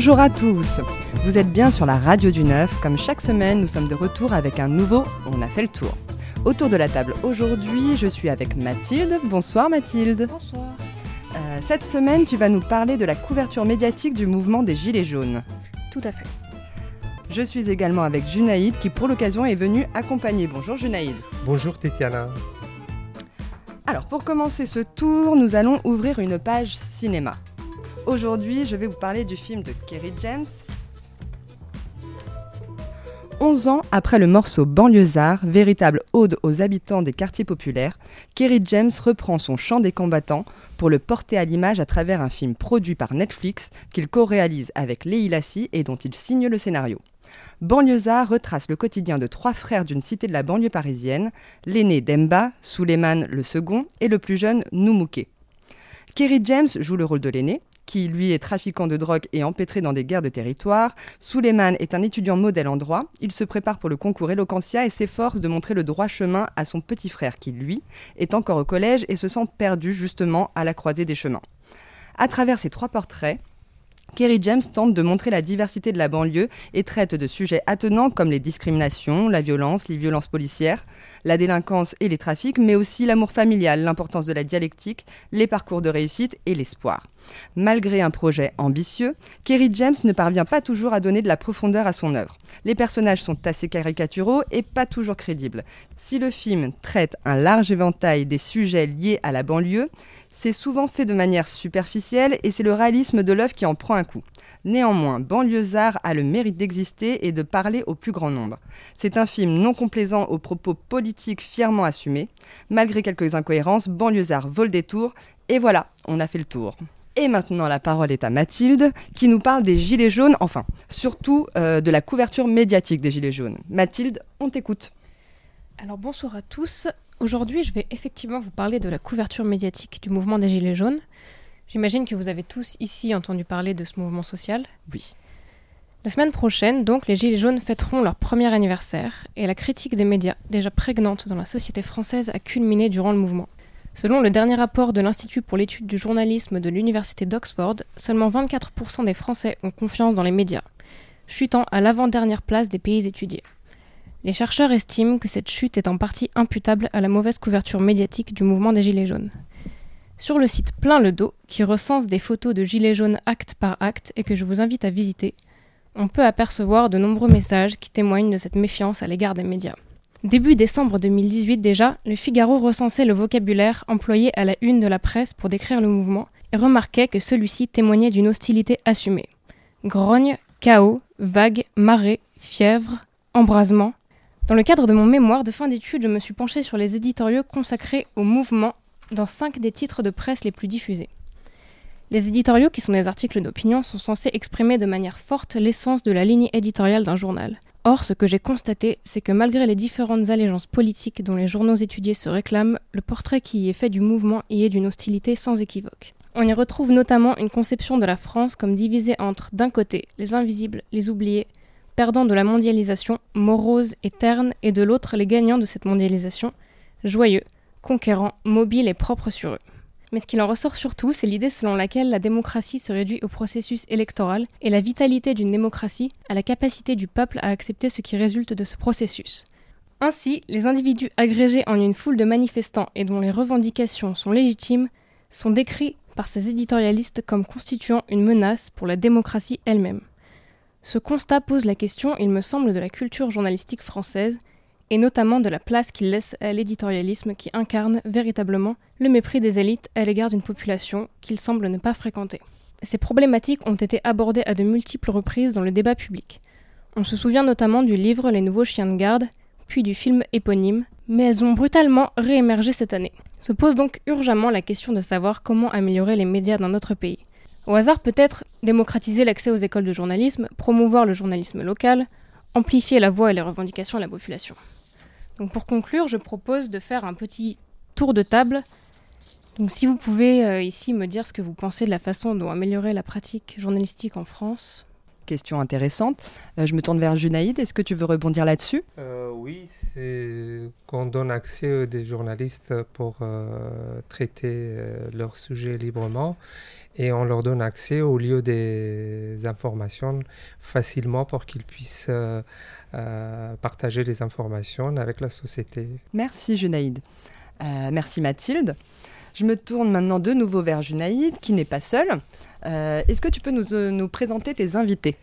Bonjour à tous Vous êtes bien sur la radio du Neuf. Comme chaque semaine, nous sommes de retour avec un nouveau On a fait le tour. Autour de la table aujourd'hui, je suis avec Mathilde. Bonsoir Mathilde. Bonsoir. Euh, cette semaine, tu vas nous parler de la couverture médiatique du mouvement des Gilets jaunes. Tout à fait. Je suis également avec Junaïd qui pour l'occasion est venu accompagner. Bonjour Junaïd. Bonjour Tetiana. Alors pour commencer ce tour, nous allons ouvrir une page cinéma. Aujourd'hui, je vais vous parler du film de Kerry James. 11 ans après le morceau Banlieusard, véritable ode aux habitants des quartiers populaires, Kerry James reprend son chant des combattants pour le porter à l'image à travers un film produit par Netflix qu'il co-réalise avec Leila Lassie et dont il signe le scénario. Banlieusard retrace le quotidien de trois frères d'une cité de la banlieue parisienne, l'aîné Demba, Suleiman le second et le plus jeune Noumouké. Kerry James joue le rôle de l'aîné, qui lui est trafiquant de drogue et empêtré dans des guerres de territoire. Suleiman est un étudiant modèle en droit. Il se prépare pour le concours Eloquentia et s'efforce de montrer le droit chemin à son petit frère qui, lui, est encore au collège et se sent perdu justement à la croisée des chemins. À travers ces trois portraits, Kerry James tente de montrer la diversité de la banlieue et traite de sujets attenants comme les discriminations, la violence, les violences policières, la délinquance et les trafics, mais aussi l'amour familial, l'importance de la dialectique, les parcours de réussite et l'espoir. Malgré un projet ambitieux, Kerry James ne parvient pas toujours à donner de la profondeur à son œuvre. Les personnages sont assez caricaturaux et pas toujours crédibles. Si le film traite un large éventail des sujets liés à la banlieue, c'est souvent fait de manière superficielle et c'est le réalisme de l'œuvre qui en prend un coup. Néanmoins, Banlieusard a le mérite d'exister et de parler au plus grand nombre. C'est un film non complaisant aux propos politiques fièrement assumés. Malgré quelques incohérences, Banlieusard vole des tours et voilà, on a fait le tour. Et maintenant, la parole est à Mathilde, qui nous parle des Gilets jaunes, enfin, surtout euh, de la couverture médiatique des Gilets jaunes. Mathilde, on t'écoute. Alors bonsoir à tous. Aujourd'hui, je vais effectivement vous parler de la couverture médiatique du mouvement des Gilets jaunes. J'imagine que vous avez tous ici entendu parler de ce mouvement social. Oui. La semaine prochaine, donc, les Gilets jaunes fêteront leur premier anniversaire et la critique des médias, déjà prégnante dans la société française, a culminé durant le mouvement. Selon le dernier rapport de l'Institut pour l'étude du journalisme de l'Université d'Oxford, seulement 24% des Français ont confiance dans les médias, chutant à l'avant-dernière place des pays étudiés. Les chercheurs estiment que cette chute est en partie imputable à la mauvaise couverture médiatique du mouvement des Gilets jaunes. Sur le site Plein le dos, qui recense des photos de Gilets jaunes acte par acte et que je vous invite à visiter, on peut apercevoir de nombreux messages qui témoignent de cette méfiance à l'égard des médias. Début décembre 2018 déjà, le Figaro recensait le vocabulaire employé à la une de la presse pour décrire le mouvement et remarquait que celui-ci témoignait d'une hostilité assumée. Grogne, chaos, vague, marée, fièvre, embrasement, dans le cadre de mon mémoire de fin d'études, je me suis penchée sur les éditoriaux consacrés au mouvement dans cinq des titres de presse les plus diffusés. Les éditoriaux, qui sont des articles d'opinion, sont censés exprimer de manière forte l'essence de la ligne éditoriale d'un journal. Or, ce que j'ai constaté, c'est que malgré les différentes allégeances politiques dont les journaux étudiés se réclament, le portrait qui y est fait du mouvement y est d'une hostilité sans équivoque. On y retrouve notamment une conception de la France comme divisée entre, d'un côté, les invisibles, les oubliés, perdants de la mondialisation, morose et terne, et de l'autre les gagnants de cette mondialisation, joyeux, conquérants, mobiles et propres sur eux. Mais ce qu'il en ressort surtout, c'est l'idée selon laquelle la démocratie se réduit au processus électoral et la vitalité d'une démocratie à la capacité du peuple à accepter ce qui résulte de ce processus. Ainsi, les individus agrégés en une foule de manifestants et dont les revendications sont légitimes sont décrits par ces éditorialistes comme constituant une menace pour la démocratie elle-même. Ce constat pose la question, il me semble, de la culture journalistique française, et notamment de la place qu'il laisse à l'éditorialisme qui incarne véritablement le mépris des élites à l'égard d'une population qu'il semble ne pas fréquenter. Ces problématiques ont été abordées à de multiples reprises dans le débat public. On se souvient notamment du livre Les nouveaux chiens de garde, puis du film éponyme, mais elles ont brutalement réémergé cette année. Se pose donc urgemment la question de savoir comment améliorer les médias dans notre pays. Au hasard peut-être démocratiser l'accès aux écoles de journalisme, promouvoir le journalisme local, amplifier la voix et les revendications de la population. Donc pour conclure, je propose de faire un petit tour de table. Donc si vous pouvez euh, ici me dire ce que vous pensez de la façon dont améliorer la pratique journalistique en France. question intéressante. Euh, je me tourne vers Junaïd. Est-ce que tu veux rebondir là-dessus? Euh, Oui, c'est qu'on donne accès à des journalistes pour traiter leurs sujets librement et on leur donne accès au lieu des informations facilement pour qu'ils puissent partager les informations avec la société. Merci Junaïd. merci Mathilde. Je me tourne maintenant de nouveau vers Junaïd, qui n'est pas seul. Euh, est-ce que tu peux nous, euh, nous, présenter tes invités?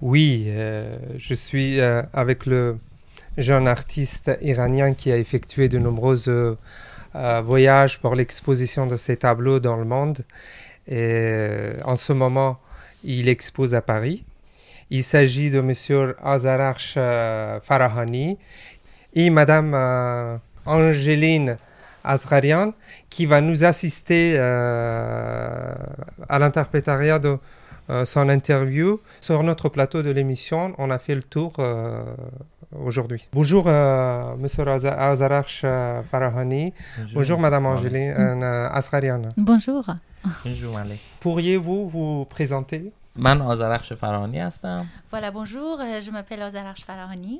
Oui, euh, je suis avec le jeune artiste iranien qui a effectué de nombreux voyages pour l'exposition de ses tableaux dans le monde. Et en ce moment, il expose à Paris. Il s'agit de M. Azararch Farahani et Mme Angéline Azrarian, qui va nous assister euh, à l'interprétariat de euh, son interview sur notre plateau de l'émission. On a fait le tour euh, aujourd'hui. Bonjour, Monsieur Azarach Farahani. Bonjour, Madame Angéline Azrarian. Bonjour. Bonjour, Pourriez-vous vous présenter من آزرخش فرانی هستم Voilà, bonjour, je m'appelle Ozarach Farahani.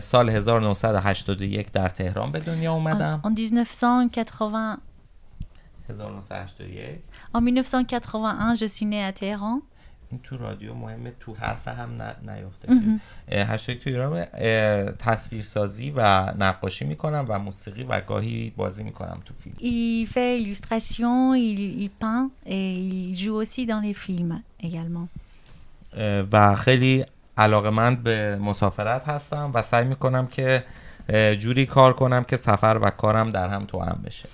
سال 1981 در تهران به دنیا اومدم. En 1980 1981 En 1981, je suis née à Téhéran. این تو رادیو مهمه تو حرف هم نیفته هشتگ تو ایران تصویرسازی و نقاشی می‌کنم و موسیقی و گاهی بازی می‌کنم تو فیلم. Il fait illustration, il, il peint et il joue aussi dans les films également. و خیلی علاقمند به مسافرت هستم و سعی می‌کنم که جوری کار کنم که سفر و کارم در هم تو هم بشه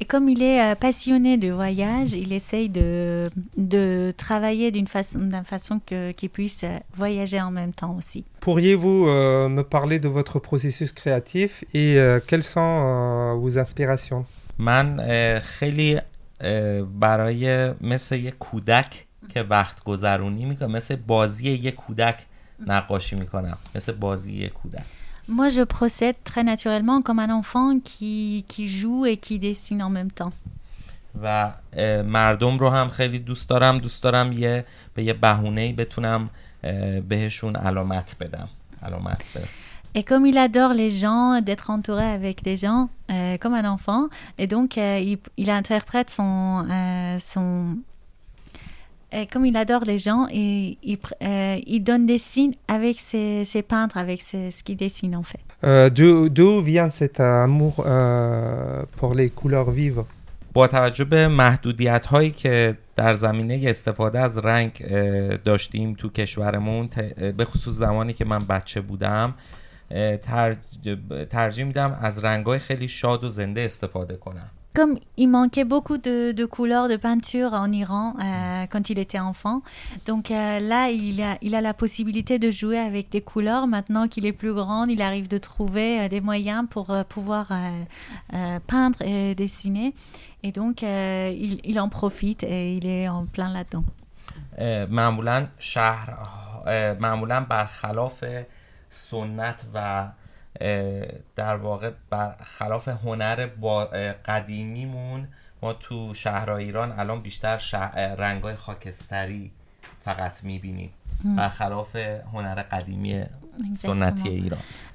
Et comme il est euh, passionné de voyage, il essaye de, de travailler d'une façon, d'une façon que, qu'il puisse voyager en même temps aussi. Pourriez-vous euh, me parler de votre processus créatif et euh, quelles sont euh, vos inspirations من خیلی برای مثل یک کودک که وقت گذرونی می‌کنم مثل بازی یک کودک نقاشی می‌کنم مثل بازی یک کودک Moi, je procède très naturellement comme un enfant qui, qui joue et qui dessine en même temps. و مردم رو هم خیلی دوست دارم دوست دارم یه به یه بهونه بتونم بهشون علامت بدم علامت بدم Et comme il adore les gens, d'être entouré avec des gens, euh, comme un enfant, et donc euh, il, il, interprète son, euh, son, et comme il adore les gens, il, il, euh, il donne des signes avec ses, ses peintres, avec ses, ce qu'il dessine en fait. Euh, D'où vient cet amour euh, pour les couleurs vives با توجه به محدودیت هایی که در زمینه استفاده از رنگ داشتیم تو کشورمون به خصوص زمانی که من بچه بودم ترجیح میدم از رنگ های خیلی شاد و زنده استفاده کنم comme il manquait beaucoup de, de couleurs de peinture en Iran euh, quand il était enfant, donc euh, là il a, il a la possibilité de jouer avec des couleurs. Maintenant qu'il est plus grand, il arrive de trouver euh, des moyens pour euh, pouvoir euh, euh, peindre et dessiner. Et donc il, il, en profite et il est en plein là-dedans. معمولا شهر معمولا برخلاف سنت و در واقع خلاف هنر با قدیمیمون ما تو شهرهای ایران الان بیشتر شهر رنگای خاکستری فقط می‌بینیم. برخلاف هنر قدیمی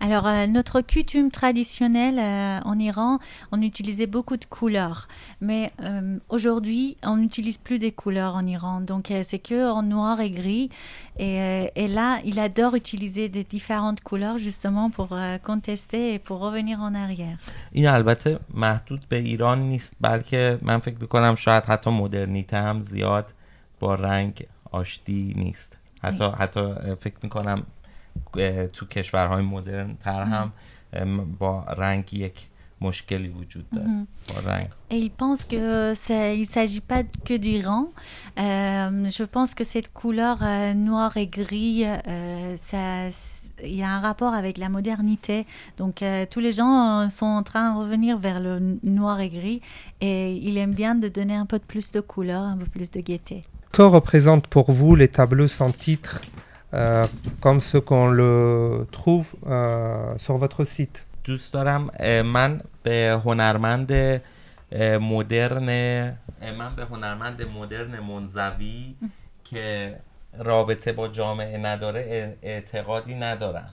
Alors, euh, notre coutume traditionnelle euh, en Iran, on utilisait beaucoup de couleurs. Mais euh, aujourd'hui, on n'utilise plus des couleurs en Iran. Donc, euh, c'est que en noir et gris. Et, euh, et, là, il adore utiliser des différentes couleurs justement pour euh, contester et pour revenir en arrière. این البته محدود به ایران نیست بلکه من فکر میکنم شاید حتی مدرنیته هم زیاد با رنگ آشتی نیست حتی حتی فکر میکنم تو کشورهای مدرن تر هم با رنگ یک مشکلی وجود داره با رنگ Et il pense que il s'agit pas que d'Iran. Euh, je pense que cette couleur euh, noire et gris, euh, ça, il y a un rapport avec la modernité. Donc euh, tous les gens sont en train de revenir vers le noir et gris et il aime bien de donner un peu de plus de couleur, un peu plus de gaieté. Que représentent pour vous les tableaux sans titre euh, comme ce qu'on le trouve euh, sur votre site. دوست دارم من به هنرمند مدرن من به هنرمند مدرن منزوی که رابطه با جامعه نداره اعتقادی ندارم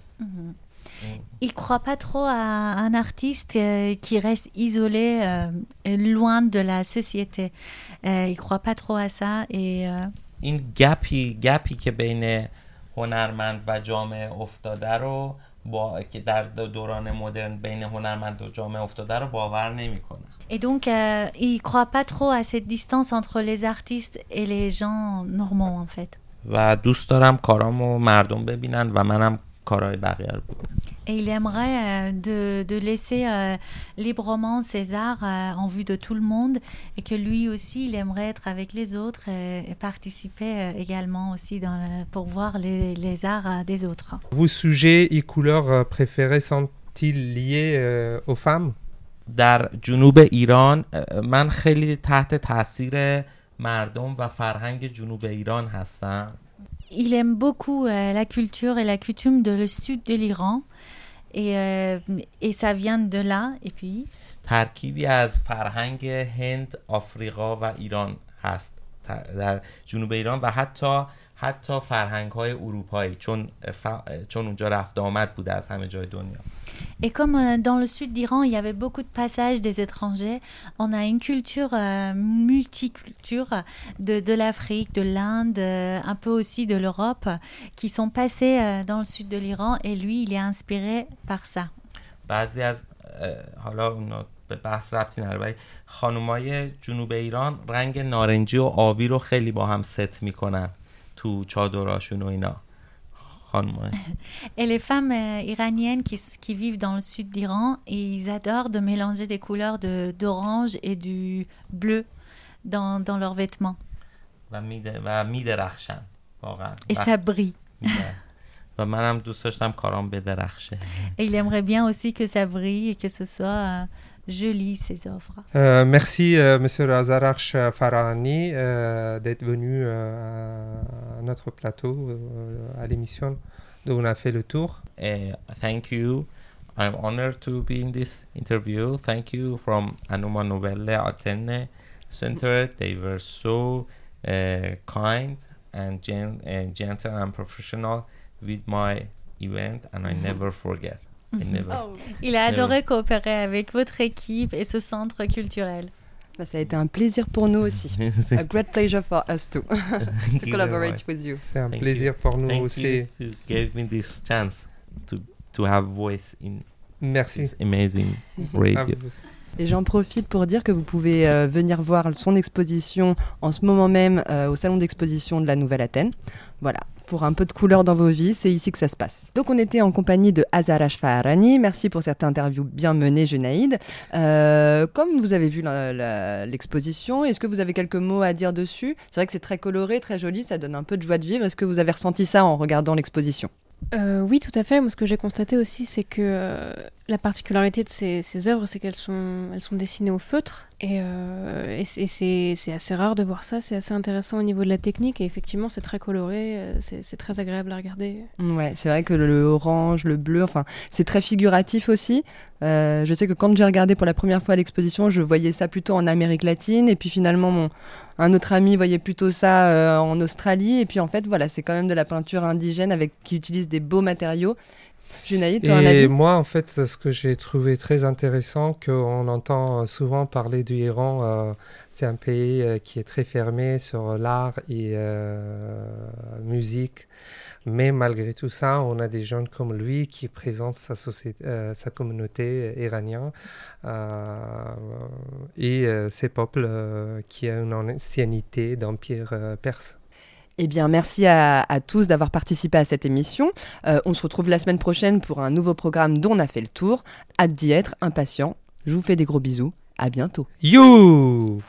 Il croit pas trop à un artiste euh, qui reste isolé, euh, et loin de la société. Euh, il croit pas trop à ça et euh, این گپی گپی که بین هنرمند و جامعه افتاده رو با که در دوران مدرن بین هنرمند و جامعه افتاده رو باور نمی‌کنه et donc euh, il croit pas trop à cette distance entre les artistes et les gens normaux en fait. و دوست دارم کارامو مردم ببینن و منم کارهای بقیه رو ببینم Et il aimerait euh, de, de laisser euh, librement ses arts euh, en vue de tout le monde et que lui aussi, il aimerait être avec les autres et, et participer euh, également aussi dans le- pour voir les, les arts euh, des autres. Vos sujets et couleurs euh, préférés sont-ils liés euh, aux femmes در جنوب ایران اه، من خیلی تحت تاثیر مردم و فرهنگ جنوب ایران هستم Il aime beaucoup euh, la culture et la coutume de le sud de l'Iran Et, euh, et ça vient de là. Et puis, ترکیبی از فرهنگ هند آفریقا و ایران هست در جنوب ایران و حتی حتی فرهنگ های اروپایی چون ف- چون اونجا رفت آمد بوده از همه جای دنیا Et comme euh, dans le sud d'Iran, il y avait beaucoup de passages des étrangers, on a une culture euh, multiculture de, de l'Afrique, de l'Inde, euh, un peu aussi de l'Europe, qui sont passés euh, dans le sud de l'Iran et lui, il est inspiré par ça. بعضی از حالا اونا به بحث ربطی نداره ولی خانومای جنوب ایران رنگ نارنجی و آبی رو خیلی با هم ست می‌کنن تو چادراشون و اینا خانومای Et les femmes euh, iraniennes qui, s- qui vivent dans le sud d'Iran, ils adorent de mélanger des couleurs de- d'orange et du bleu dans, dans leurs vêtements. و میده و میدرخشن واقعا Et و- ça brille. می‌درخشن. و منم دوست داشتم کارام بدرخشه Et il aimerait bien aussi que ça brille et que ce soit euh, joli, ces offres. Euh, merci, euh, Monsieur Razarach Farahani, euh, d'être venu euh, à notre plateau, euh, à l'émission dont on a fait le tour. Uh, thank you. I'm honored to be in this interview. Thank you from Anuma Novelle Atene Center. They were so uh, kind and gen- uh, gentle and professional with my event, and I never forget. I never. Il a adoré coopérer avec votre équipe et ce centre culturel. Bah, ça a été un plaisir pour nous aussi. A great pleasure for us too to you collaborate with you. C'est un Thank plaisir pour nous Thank aussi. you to give me this chance to to have voice in Merci. this amazing À radio. Et j'en profite pour dire que vous pouvez euh, venir voir son exposition en ce moment même euh, au salon d'exposition de la Nouvelle Athènes. Voilà, pour un peu de couleur dans vos vies, c'est ici que ça se passe. Donc on était en compagnie de Azar Ashfarani. Merci pour cette interview bien menée, Junaïd. Euh, comme vous avez vu l'exposition, est-ce que vous avez quelques mots à dire dessus? C'est vrai que c'est très coloré, très joli, ça donne un peu de joie de vivre. Est-ce que vous avez ressenti ça en regardant l'exposition? Euh, oui, tout à fait. Moi, ce que j'ai constaté aussi, c'est que euh, la particularité de ces, œuvres, c'est qu'elles sont, elles sont dessinées au feutre. Et, euh, c'est- assez rare de voir ça. C'est assez intéressant au niveau de la technique. Et effectivement, c'est très coloré. euh, C'est très agréable à regarder. Ouais, c'est vrai que le, orange, le bleu, enfin, c'est très figuratif aussi. Euh, je sais que quand j'ai regardé pour la première fois l'exposition, je voyais ça plutôt en Amérique latine, et puis finalement, un autre ami voyait plutôt ça en Australie, et puis en fait, voilà, c'est quand même de la peinture indigène avec qui utilise des beaux matériaux. Junaïd, tu as un Et avis moi, en fait, ce que j'ai trouvé très intéressant, qu'on entend souvent parler du Iran, euh, c'est un pays euh, qui est très fermé sur l'art et euh, musique. Mais malgré tout ça, on a des jeunes comme lui qui présentent sa, société, euh, sa communauté iranienne et ces peuples qui ont une ancienneté d'empire perse. Eh bien, merci à, à tous d'avoir participé à cette émission. Euh, on se retrouve la semaine prochaine pour un nouveau programme dont on a fait le tour. Hâte d'y être, impatient. Je vous fais des gros bisous. À bientôt. You